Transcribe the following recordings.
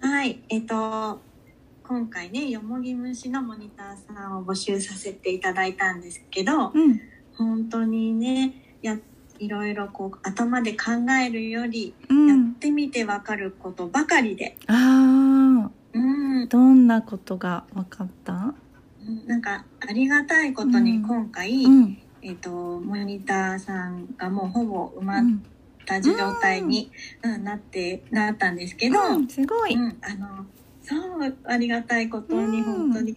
はいえっと今回ねよもぎ虫のモニターさんを募集させていただいたんですけどうん、本当にねやいろいろこう頭で考えるよりやっうん、てみてわかることばかりで、あうん。あ、、どんなことが分かった？なんかありがたいことに今回、うん、えっ、とモニターさんがもうほぼ埋まっうん、た状態に、うん。なってなったんですけど、うんすごい。うん、あのそうありがたいことにうん本当に、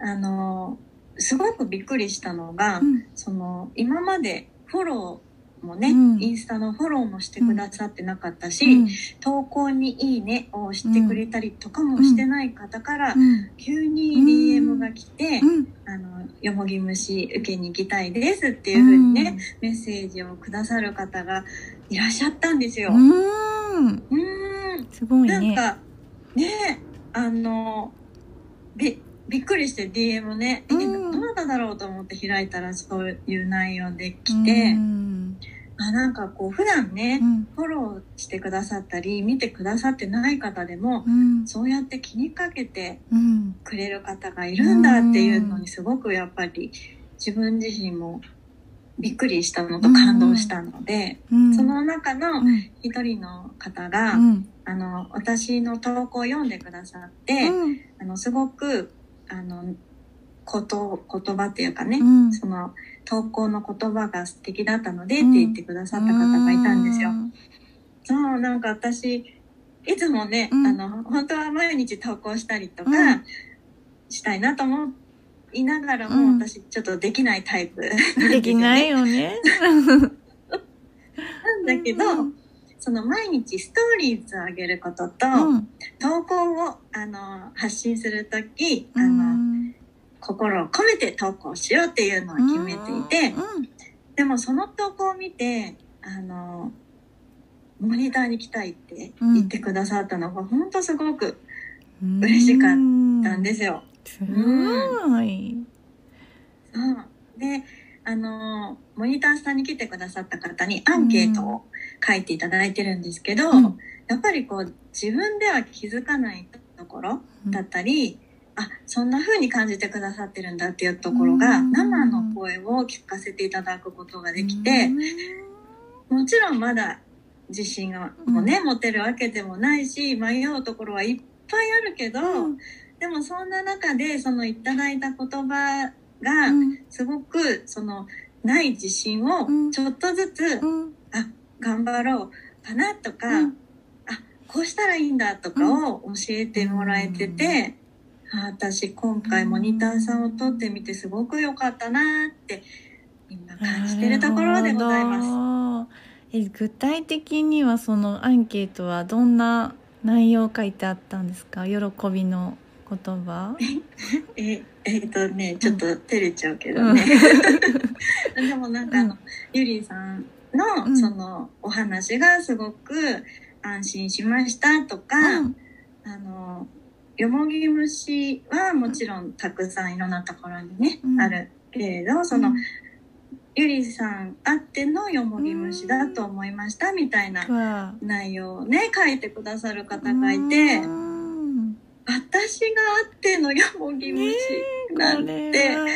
あのすごくびっくりしたのが、うん、その今までフォローもね、うん。インスタのフォローもしてくださってなかったし、うん。投稿に「いいね」をしてくれたりとかもしてない方から、うん、急に DM が来て、うん、あのよもぎ虫受けに行きたいですっていうふうにね、メッセージをくださる方がいらっしゃったんですよ。うん、うーん。すごいね。なんかねあのびびっくりして DM ね、えうん。どなただろうと思って開いたらそういう内容で来て、うん、あなんかこう普段ね、うん、フォローしてくださったり見てくださってない方でも、うん、そうやって気にかけてうん、くれる方がいるんだっていうのにすごくやっぱり自分自身もびっくりしたのと感動したので、うん、その中のうん、一人の方が、うん、あの私の投稿を読んでくださって、うん、あのすごくあのこと言葉っていうかね、うん。その投稿の言葉が素敵だったのでって言ってくださった方がいたんですよ。そうなんか私いつもね、うん。あの本当は毎日投稿したりとかうん。したいなと思いながらも、うん。私ちょっとできないタイプ。できないよね。なんだけど、うん。その毎日ストーリーズを上げることと、うん、投稿をあの発信するとき、うあのん、心を込めて投稿しようっていうのを決めていて、でもその投稿を見てあのモニターに来たいって言ってくださったのが本当すごくうん、嬉しかったたんですよ。すごい。そう。であのモニターさんに来てくださった方にアンケートを書いていただいてるんですけど、うん。やっぱりこう自分では気づかないところだったり、あそんな風に感じてくださってるんだっていうところが、うん。生の声を聞かせていただくことができて、もちろんまだ自信がもね、持てるわけでもないし迷うところはいっぱいあるけど、うん、でもそんな中でそのいただいた言葉がうん、すごくそのない自信をうん。ちょっとずつうん、頑張ろうかなとか、うん。あこうしたらいいんだとかを教えてもらえてて、あ私今回モニターさんを撮ってみてすごく良かったなって今感じてるところでございます。す。え、具体的にはそのアンケートはどんな内容書いてあったんですか？喜びの言葉。ええっとねちょっと照れちゃうけどね、でもなんかあの、うんゆりさんの、うんそのお話がすごく安心しましたとか、うん、あのよもぎ虫はもちろんたくさんいろんなところにね、うん。あるけれどその、ゆりさんあってのよもぎ虫だと思いましたみたいなわ内容をね書いてくださる方がいて、うん。私があってのよもぎ虫なんて、これは。なん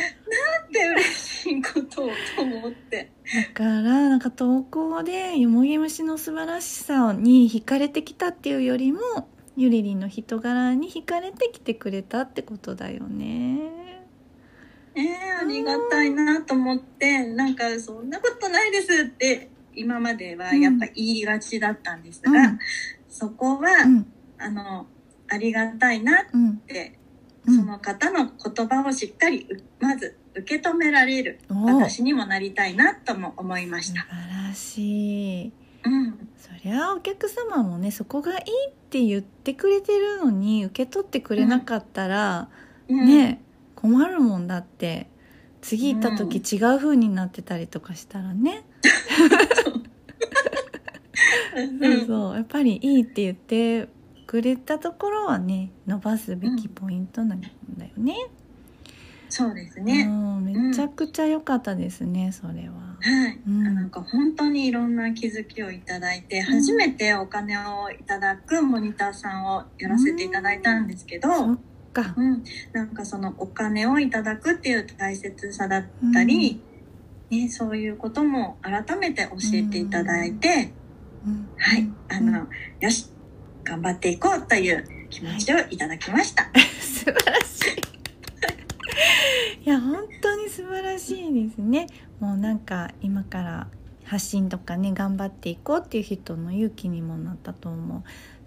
て嬉しいことをと思って。だからなんか投稿でよもぎ虫の素晴らしさに惹かれてきたっていうよりもゆりりんの人柄に惹かれてきてくれたってことだよね。えー、ありがたいなと思って、なんかそんなことないですって今まではやっぱ言いがちだったんですが、うんそこは、うんあの、ありがたいなっうんて、うんその方の言葉をしっかりうまず受け止められる私にもなりたいなとも思いま素晴した。らしい。うん、そりゃお客様もねそこがいいって言ってくれてるのに受け取ってくれなかったら、うん、ね困るもんだって次行った時違う風になってたりとかしたらね、うん、そうそう。やっぱりいいって言ってくれたところはね伸ばすべきポイントなんだよね。そうですうね。ん。めちゃくちゃ良かったですねそれは。はい、うん。あなんか本当にいろんな気づきをいただいて、初めてお金をいただくモニターさんをやらせていただいたんですけど、そっか。うん、なんかそのお金をいただくっていう大切さだったり、ね、そういうことも改めて教えていただいて、うん。はい、あの、うんよし、頑張っていこうという気持ちをいただきました。素晴らしい。いや本当に素晴らしいですね。もうなんか今から発信とかね頑張っていこうっていう人の勇気にもなったと思う。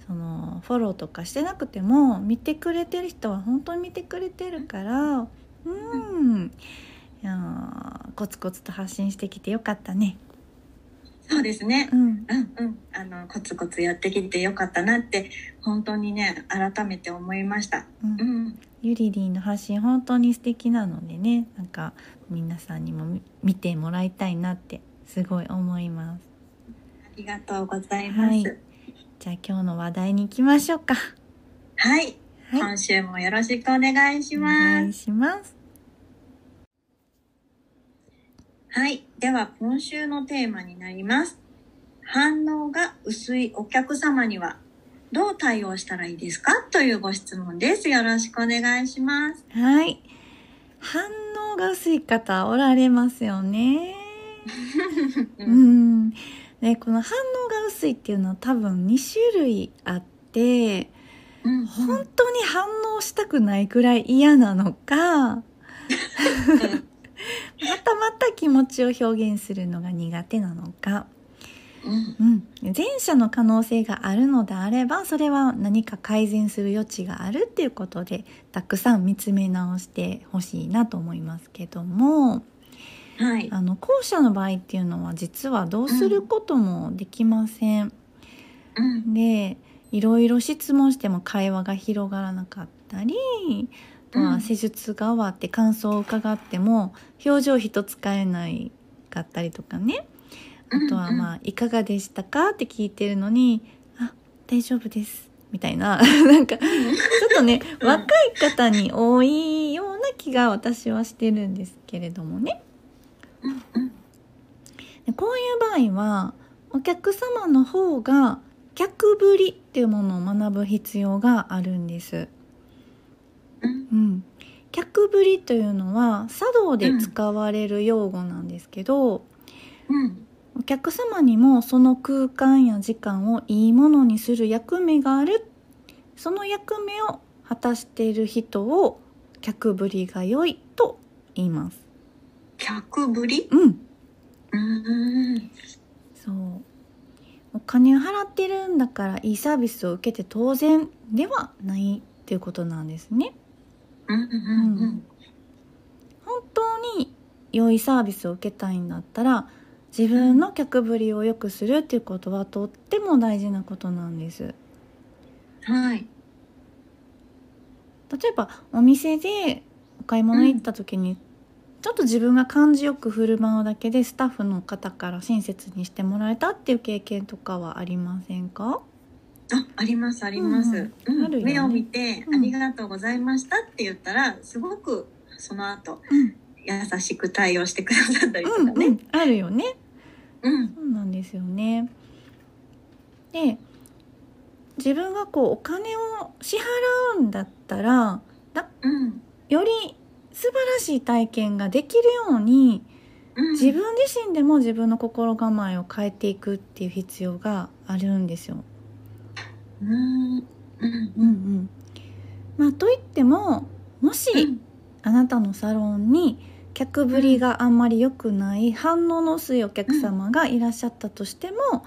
そのフォローとかしてなくても見てくれてる人は本当に見てくれてるからうんいやーコツコツと発信してきてよかったね。そうですね。うんうんうん。あの、コツコツやってきてよかったなって、本当にね、改めて思いました。うんうん。ゆりりんの発信本当に素敵なのでねなんか皆さんにも見見てもらいたいなってすごい思いますありがとうございます。はいじゃあ今日の話題に行きましょうかはい。はい今週もよろしくお願いしおま願いす。しますはい。では、今週のテーマになります。反応が薄いお客様にはどう対応したらいいですか？というご質問です。よろしくお願いします。はい反応が薄い方おられますよねう うんでこの反応が薄いっていうのは多分2種類あってうん本当に反応したくないくらい嫌なのか またまた気持ちを表現するのが苦手なのか、うん。うん、前者の可能性があるのであればそれは何か改善する余地があるっていうことでたくさん見つめ直してほしいなと思いますけども。はい。あの後者の場合っていうのは実はどうすることもできません。うん。でいろいろ質問しても会話が広がらなかったりあとは施術が終わって感想を伺っても表情一つ変えないかったりとかね。あとはまあ「いかがでしたか?」って聞いてるのに「あ大丈夫です」みたいな。なんかちょっとねうん。若い方に多いような気が私はしてるんですけれどもね。こういう場合はお客様の方が客ぶりっていうものを学ぶ必要があるんです。うん。うん、客ぶりというのは茶道で使われる用語なんですけど、うん。お客様にもその空間や時間をいいものにする役目がある。その役目を果たしている人を客ぶりが良いと言います。客ぶり？うん。うん。そう。お金を払ってるんだからいいサービスを受けて当然ではないっていうことなんですね本当に良いサービスを受けたいんだったら自分の客ぶりを良くするっていうことはとっても大事なことなんです。はい。例えばお店でお買い物行った時に、ちょっと自分が感じよく振る舞うだけでスタッフの方から親切にしてもらえたっていう経験とかはありませんか？あありますあります、ううん。ん。あるよね。目を見て、うん。ありがとうございましたって言ったらすごくその後うん。優しく対応してくださったりとかうん、うねん、あるよね。うん。そうなんですよね。で自分がこうお金を支払うんだったらだうん。より素晴らしい体験ができるようにうん。自分自身でも自分の心構えを変えていくっていう必要があるんですよ。うんうんうんまあといってももし、うんあなたのサロンに客ぶりがあんまり良くない反応の薄いお客様がいらっしゃったとしても、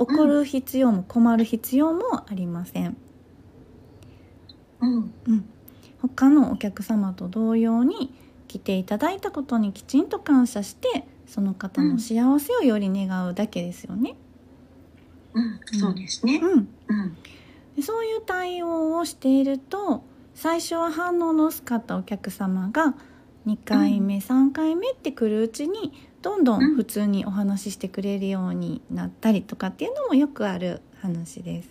怒る必要も困る必要もありません。うんうん、他のお客様と同様に来ていただいたことにきちんと感謝してその方の幸せをより願うだけですよね。うんそうですね。うん、うん。でそういう対応をしていると最初は反応の薄かったお客様が2回目、3回目ってくるうちにどんどん普通にお話ししてくれるようになったりとかっていうのもよくある話です。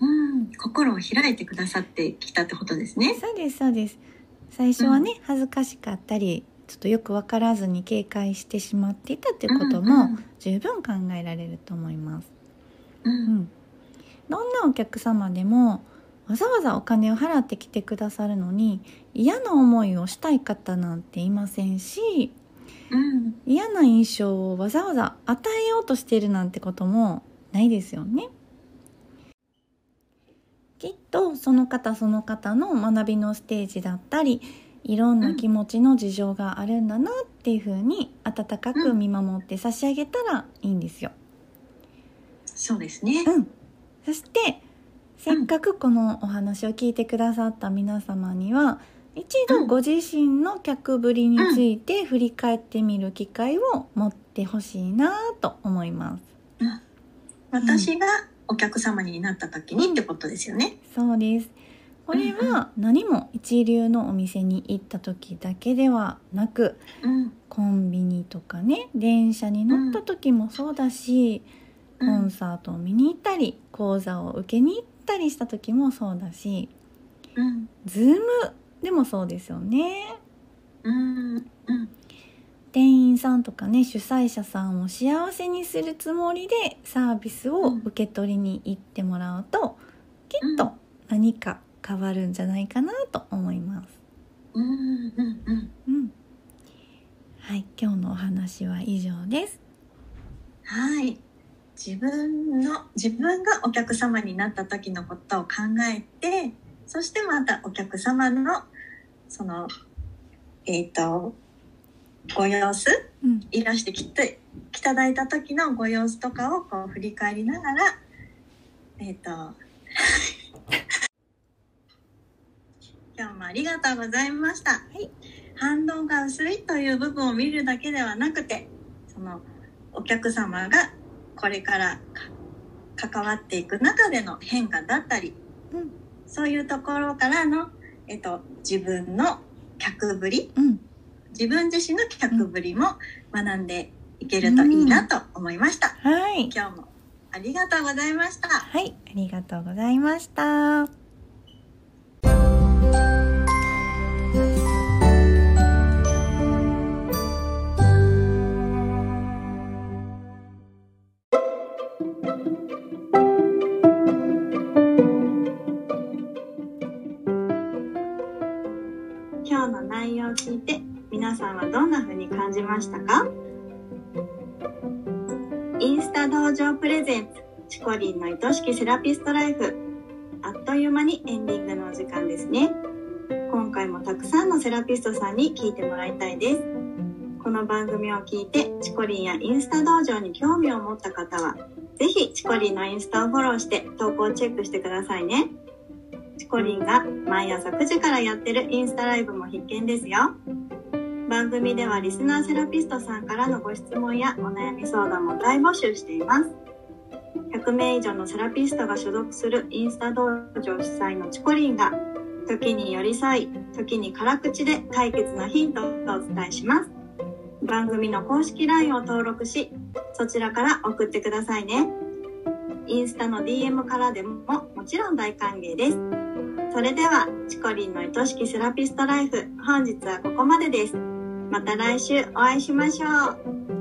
うん。心を開いてくださってきたってことですね。そうですそうです。最初はね、恥ずかしかったりちょっとよく分からずに警戒してしまっていたっていうことうん。も十分考えられると思います。ううんん、どんなお客様でもわざわざお金を払ってきてくださるのに嫌な思いをしたい方なんていませんしうん嫌な印象をわざわざ与えようとしているなんてこともないですよね。きっとその方その方の学びのステージだったりいろんな気持ちの事情があるんだなっていうふうに温かく見守って差し上げたらいいんですよ。そうですね。うん、そしてせっかくこのお話を聞いてくださった皆様には一度ご自身の客ぶりについて振り返ってみる機会を持ってほしいなと思います。私がお客様になった時にってことですよね。そうです。これは何も一流のお店に行った時だけではなくうん。コンビニとかね電車に乗った時もそうだし、コンサートを見に行ったり講座を受けに行ったりした時もそうだしうんズームでもそうですよね。うんうん店員さんとかね主催者さんを幸せにするつもりでサービスを受け取りに行ってもらうと、きっと何か変わるんじゃないかなと思います。うん。うん。うん。うん、はい今日のお話は以上です。はい自分の自分がお客様になった時のことを考えてそしてまたお客様のそのえっ、とご様子うん。いらしてきていただいた時のご様子とかをこう振り返りながらえっ、と 今日もありがとうございました、い。反応が薄いという部分を見るだけではなくてそのお客様がこれからか関わっていく中での変化だったりうんそういうところからの、えっと、自分の客ぶりうん自分自身の客ぶりも学んでいけるといいなと思いました。はい今日もありがとうございました。はいありがとうございました。じましたか？インスタ道場プレゼンツチコリンの愛しきセラピストライフ。あっという間にエンディングのお時間ですね。今回もたくさんのセラピストさんに聞いてもらいたいです。この番組を聞いてチコリンやインスタ道場に興味を持った方はぜひチコリンのインスタをフォローして投稿チェックしてくださいね。チコリンが毎朝9時からやってるインスタライブも必見ですよ。番組ではリスナーセラピストさんからのご質問やお悩み相談も大募集しています。100名以上のセラピストが所属するインスタ道場主催のチコリンが時に寄り添い、時に辛口で解決のヒントをお伝えします。番組の公式 LINE を登録し、そちらから送ってくださいね。インスタの DM からでももちろん大歓迎です。それでは、チコリンの愛しきセラピストライフ、本日はここまでです。また来週お会いしましょう。